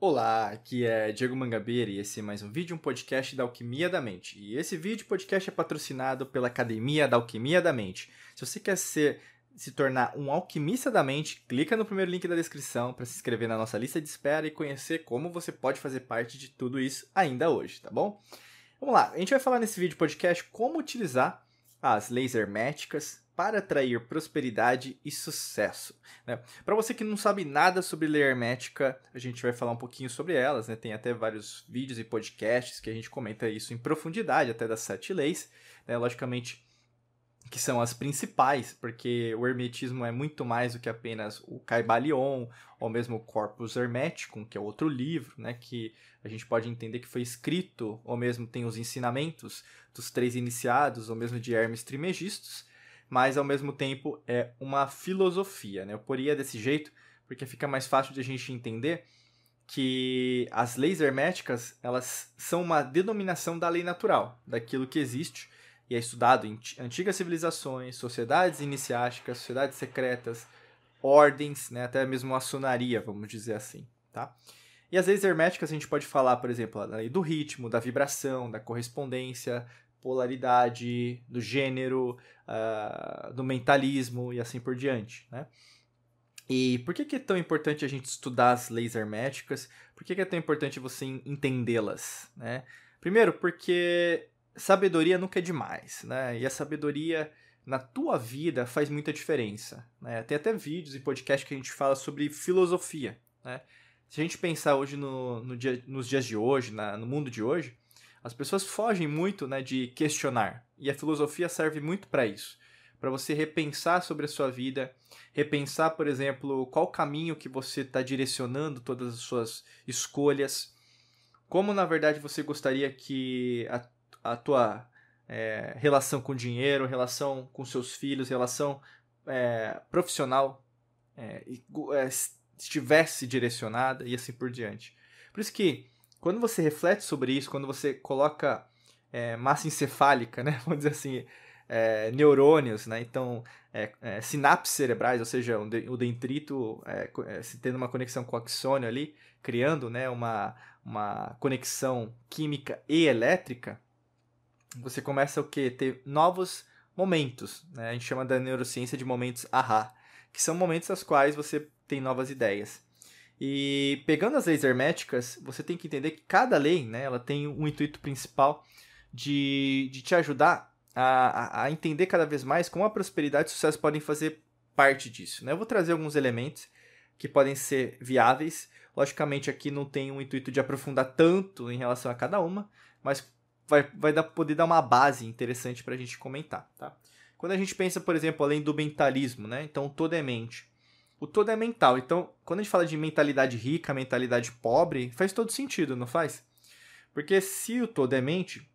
Olá, aqui é Diego Mangabeira e esse é mais um vídeo, um podcast da Alquimia da Mente. E esse vídeo podcast é patrocinado pela Academia da Alquimia da Mente. Se você quer ser, se tornar um alquimista da mente, clica no primeiro link da descrição para se inscrever na nossa lista de espera e conhecer como você pode fazer parte de tudo isso ainda hoje, tá bom? Vamos lá, a gente vai falar nesse vídeo podcast como utilizar as leis herméticas para atrair prosperidade e sucesso. Né? Para você que não sabe nada sobre lei hermética, a gente vai falar um pouquinho sobre elas. Né? Tem até vários vídeos e podcasts que a gente comenta isso em profundidade, até das sete leis. Né? Logicamente, que são as principais, porque o hermetismo é muito mais do que apenas o Caibalion, ou mesmo o Corpus Hermeticum, que é outro livro, né, que a gente pode entender que foi escrito, ou mesmo tem os ensinamentos dos três iniciados, ou mesmo de Hermes Trimegistus, mas ao mesmo tempo é uma filosofia. Né? Eu poria desse jeito porque fica mais fácil de a gente entender que as leis herméticas elas são uma denominação da lei natural, daquilo que existe e é estudado em antigas civilizações, sociedades iniciáticas, sociedades secretas, ordens, né, até mesmo maçonaria, vamos dizer assim, tá? E as leis herméticas a gente pode falar, por exemplo, da lei do ritmo, da vibração, da correspondência, polaridade, do gênero, uh, do mentalismo e assim por diante, né? E por que, que é tão importante a gente estudar as leis herméticas? Por que, que é tão importante você entendê-las, né? Primeiro, porque sabedoria nunca é demais, né? E a sabedoria na tua vida faz muita diferença, né? Tem até vídeos e podcasts que a gente fala sobre filosofia, né? Se a gente pensar hoje no, no dia, nos dias de hoje, na, no mundo de hoje, as pessoas fogem muito né, de questionar. E a filosofia serve muito para isso. Para você repensar sobre a sua vida, repensar, por exemplo, qual caminho que você está direcionando todas as suas escolhas, como na verdade você gostaria que a, a tua é, relação com dinheiro, relação com seus filhos, relação é, profissional é estivesse direcionada e assim por diante. Por isso que quando você reflete sobre isso, quando você coloca é, massa encefálica, né, vamos dizer assim, é, neurônios, né, então é, é sinapses cerebrais, ou seja, o dentrito é, é, se tendo uma conexão com o axônio ali, criando né, uma, uma conexão química e elétrica, você começa o que? Ter novos momentos, né? a gente chama da neurociência de momentos aha, que são momentos aos quais você tem novas ideias. E pegando as leis herméticas, você tem que entender que cada lei, né, ela tem um intuito principal de, de te ajudar a, a entender cada vez mais como a prosperidade e o sucesso podem fazer parte disso. Né? Eu vou trazer alguns elementos que podem ser viáveis. Logicamente, aqui não tem um intuito de aprofundar tanto em relação a cada uma, mas vai, vai dar, poder dar uma base interessante para a gente comentar. Tá? Quando a gente pensa, por exemplo, além do mentalismo, né? então todo é mente o todo é mental. Então, quando a gente fala de mentalidade rica, mentalidade pobre, faz todo sentido, não faz? Porque se o todo é mente,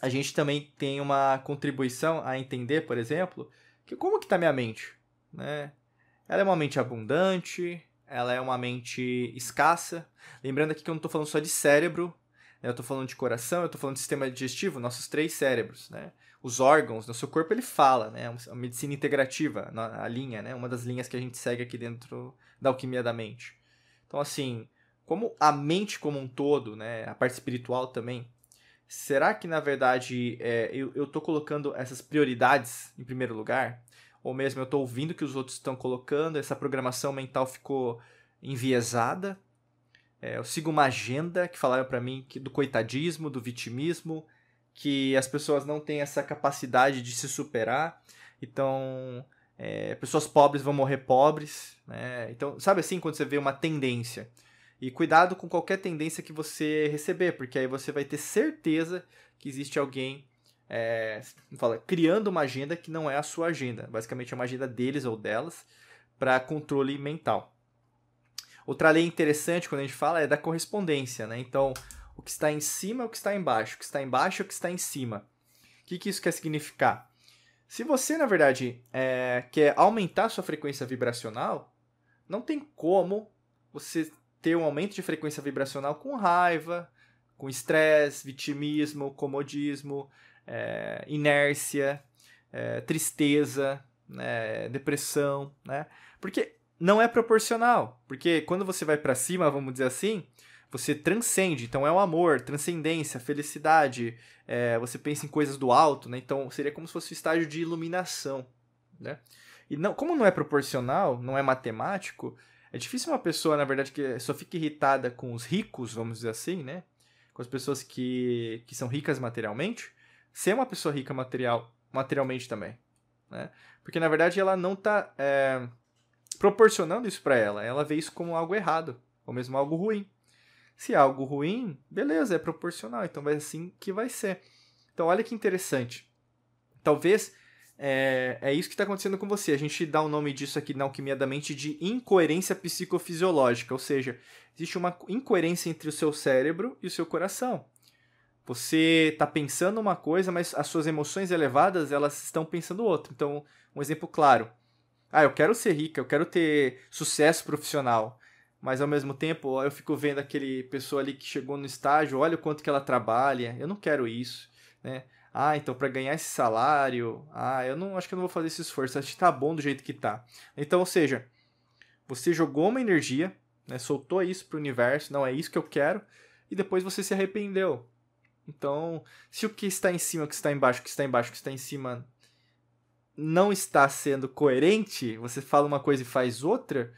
a gente também tem uma contribuição a entender, por exemplo, que como que está minha mente, né? Ela é uma mente abundante, ela é uma mente escassa. Lembrando aqui que eu não estou falando só de cérebro, né? eu estou falando de coração, eu estou falando de sistema digestivo, nossos três cérebros, né? Os órgãos, no seu corpo ele fala, né? A medicina integrativa, a linha, né? Uma das linhas que a gente segue aqui dentro da alquimia da mente. Então, assim, como a mente como um todo, né? A parte espiritual também. Será que, na verdade, é, eu, eu tô colocando essas prioridades em primeiro lugar? Ou mesmo eu tô ouvindo que os outros estão colocando, essa programação mental ficou enviesada? É, eu sigo uma agenda que falaram para mim que do coitadismo, do vitimismo, que as pessoas não têm essa capacidade de se superar. Então, é, pessoas pobres vão morrer pobres. Né? Então, sabe assim, quando você vê uma tendência. E cuidado com qualquer tendência que você receber, porque aí você vai ter certeza que existe alguém é, fala, criando uma agenda que não é a sua agenda. Basicamente é uma agenda deles ou delas para controle mental. Outra lei interessante quando a gente fala é da correspondência. Né? Então, o que está em cima é o que está embaixo, o que está embaixo é o que está em cima. O que, que isso quer significar? Se você, na verdade, é, quer aumentar sua frequência vibracional, não tem como você ter um aumento de frequência vibracional com raiva, com estresse, vitimismo, comodismo, é, inércia, é, tristeza, né, depressão, né? Porque não é proporcional. Porque quando você vai para cima, vamos dizer assim, você transcende, então é o amor, transcendência, felicidade, é, você pensa em coisas do alto, né? Então seria como se fosse o estágio de iluminação, né? E não, como não é proporcional, não é matemático, é difícil uma pessoa, na verdade, que só fica irritada com os ricos, vamos dizer assim, né? Com as pessoas que, que são ricas materialmente, ser uma pessoa rica material, materialmente também, né? Porque, na verdade, ela não está é, proporcionando isso para ela, ela vê isso como algo errado, ou mesmo algo ruim. Se é algo ruim, beleza, é proporcional, então vai assim que vai ser. Então, olha que interessante. Talvez é, é isso que está acontecendo com você. A gente dá o nome disso aqui na alquimia da mente de incoerência psicofisiológica, ou seja, existe uma incoerência entre o seu cérebro e o seu coração. Você está pensando uma coisa, mas as suas emoções elevadas elas estão pensando outra. Então, um exemplo claro. Ah, eu quero ser rica, eu quero ter sucesso profissional mas ao mesmo tempo eu fico vendo aquele pessoa ali que chegou no estágio, olha o quanto que ela trabalha, eu não quero isso, né? Ah, então para ganhar esse salário, ah, eu não acho que eu não vou fazer esse esforço, acho que tá bom do jeito que tá. Então, ou seja, você jogou uma energia, né, soltou isso pro universo, não é isso que eu quero, e depois você se arrependeu. Então, se o que está em cima, o que está embaixo, o que está embaixo, o que está em cima não está sendo coerente, você fala uma coisa e faz outra,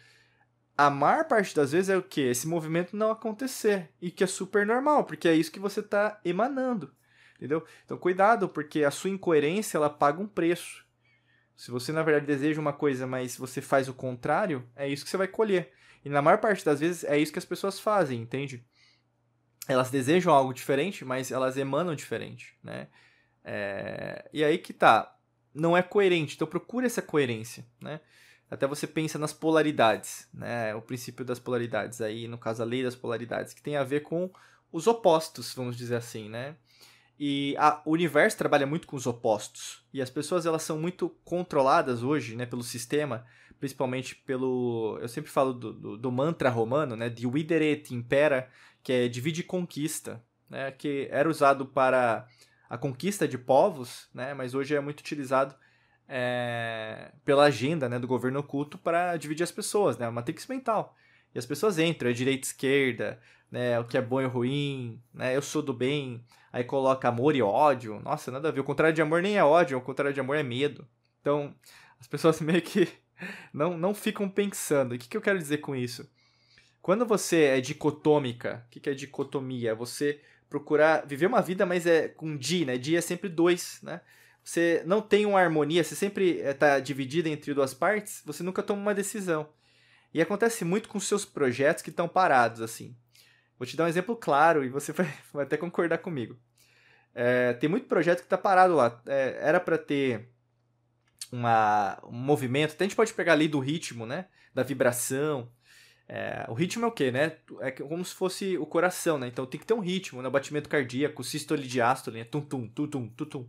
a maior parte das vezes é o que? Esse movimento não acontecer. E que é super normal, porque é isso que você está emanando. Entendeu? Então cuidado, porque a sua incoerência ela paga um preço. Se você na verdade deseja uma coisa, mas você faz o contrário, é isso que você vai colher. E na maior parte das vezes é isso que as pessoas fazem, entende? Elas desejam algo diferente, mas elas emanam diferente, né? É... E aí que tá. Não é coerente, então procure essa coerência, né? Até você pensa nas polaridades, né? O princípio das polaridades aí, no caso a lei das polaridades, que tem a ver com os opostos, vamos dizer assim, né? E a, o universo trabalha muito com os opostos. E as pessoas elas são muito controladas hoje, né, pelo sistema, principalmente pelo, eu sempre falo do, do, do mantra romano, né, dividere et impera, que é divide e conquista, né, que era usado para a conquista de povos, né, mas hoje é muito utilizado é, pela agenda né, do governo oculto para dividir as pessoas, né? Uma matrix mental. E as pessoas entram, é direita esquerda, né? O que é bom e ruim, né? Eu sou do bem, aí coloca amor e ódio. Nossa, nada a ver. O contrário de amor nem é ódio, o contrário de amor é medo. Então, as pessoas meio que não, não ficam pensando. E o que, que eu quero dizer com isso? Quando você é dicotômica, o que, que é dicotomia? É você procurar viver uma vida, mas é com di, né? Di é sempre dois, né? Você não tem uma harmonia, você sempre está eh, dividido entre duas partes, você nunca toma uma decisão. E acontece muito com seus projetos que estão parados, assim. Vou te dar um exemplo claro e você vai, vai até concordar comigo. É, tem muito projeto que está parado lá. É, era para ter uma, um movimento, até a gente pode pegar ali do ritmo, né? Da vibração. É, o ritmo é o quê, né? É como se fosse o coração, né? Então tem que ter um ritmo, né? O batimento cardíaco, sístole e diástole, né? Tum, tum, tum, tum, tum, tum.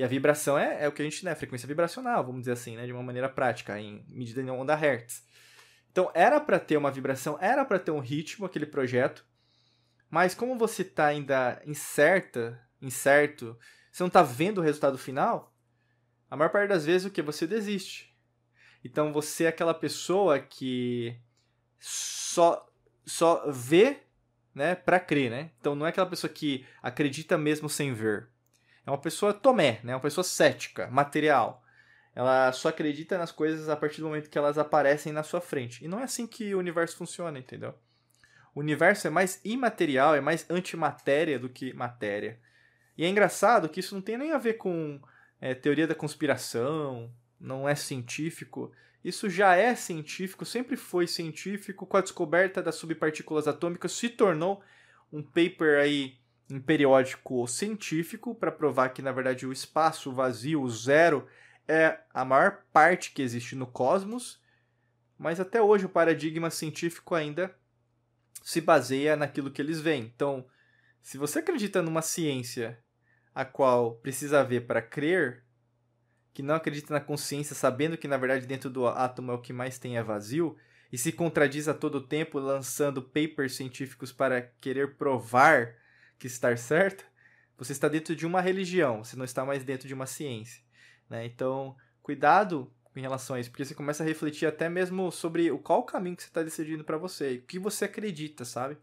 E a vibração é, é o que a gente, né, frequência vibracional, vamos dizer assim, né, de uma maneira prática, em medida em onda hertz. Então, era para ter uma vibração, era para ter um ritmo aquele projeto, mas como você está ainda incerta, incerto, você não está vendo o resultado final, a maior parte das vezes o que você desiste. Então, você é aquela pessoa que só só vê, né, para crer, né? Então, não é aquela pessoa que acredita mesmo sem ver. É uma pessoa tomé, né? Uma pessoa cética, material. Ela só acredita nas coisas a partir do momento que elas aparecem na sua frente. E não é assim que o universo funciona, entendeu? O universo é mais imaterial, é mais antimatéria do que matéria. E é engraçado que isso não tem nem a ver com é, teoria da conspiração, não é científico. Isso já é científico, sempre foi científico. Com a descoberta das subpartículas atômicas, se tornou um paper aí um periódico científico para provar que, na verdade, o espaço vazio, o zero, é a maior parte que existe no cosmos, mas até hoje o paradigma científico ainda se baseia naquilo que eles veem. Então, se você acredita numa ciência a qual precisa ver para crer, que não acredita na consciência, sabendo que na verdade dentro do átomo é o que mais tem é vazio, e se contradiz a todo tempo lançando papers científicos para querer provar que estar certa, você está dentro de uma religião, você não está mais dentro de uma ciência. Né? Então, cuidado em relação a isso, porque você começa a refletir até mesmo sobre o qual o caminho que você está decidindo para você, o que você acredita, sabe?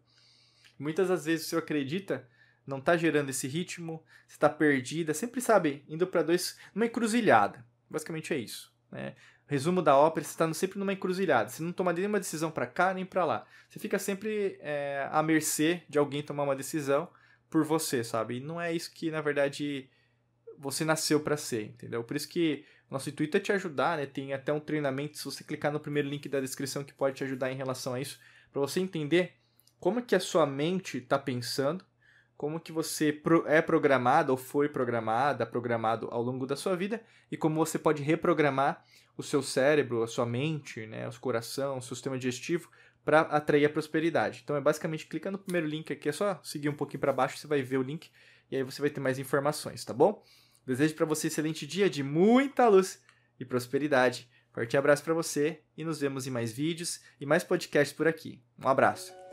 Muitas das vezes você acredita, não tá gerando esse ritmo, você tá perdida, sempre sabe, indo para dois, uma encruzilhada. Basicamente é isso, né? Resumo da ópera, você está sempre numa encruzilhada. Você não toma nenhuma decisão para cá nem para lá. Você fica sempre é, à mercê de alguém tomar uma decisão por você, sabe? E não é isso que, na verdade, você nasceu para ser, entendeu? Por isso que nosso intuito é te ajudar, né? Tem até um treinamento, se você clicar no primeiro link da descrição que pode te ajudar em relação a isso, para você entender como que a sua mente está pensando, como que você é programado ou foi programada, programado ao longo da sua vida e como você pode reprogramar o seu cérebro, a sua mente, né, o coração, o seu sistema digestivo para atrair a prosperidade. Então é basicamente clica no primeiro link aqui, é só seguir um pouquinho para baixo, você vai ver o link e aí você vai ter mais informações, tá bom? Desejo para você um excelente dia de muita luz e prosperidade. Forte abraço para você e nos vemos em mais vídeos e mais podcasts por aqui. Um abraço.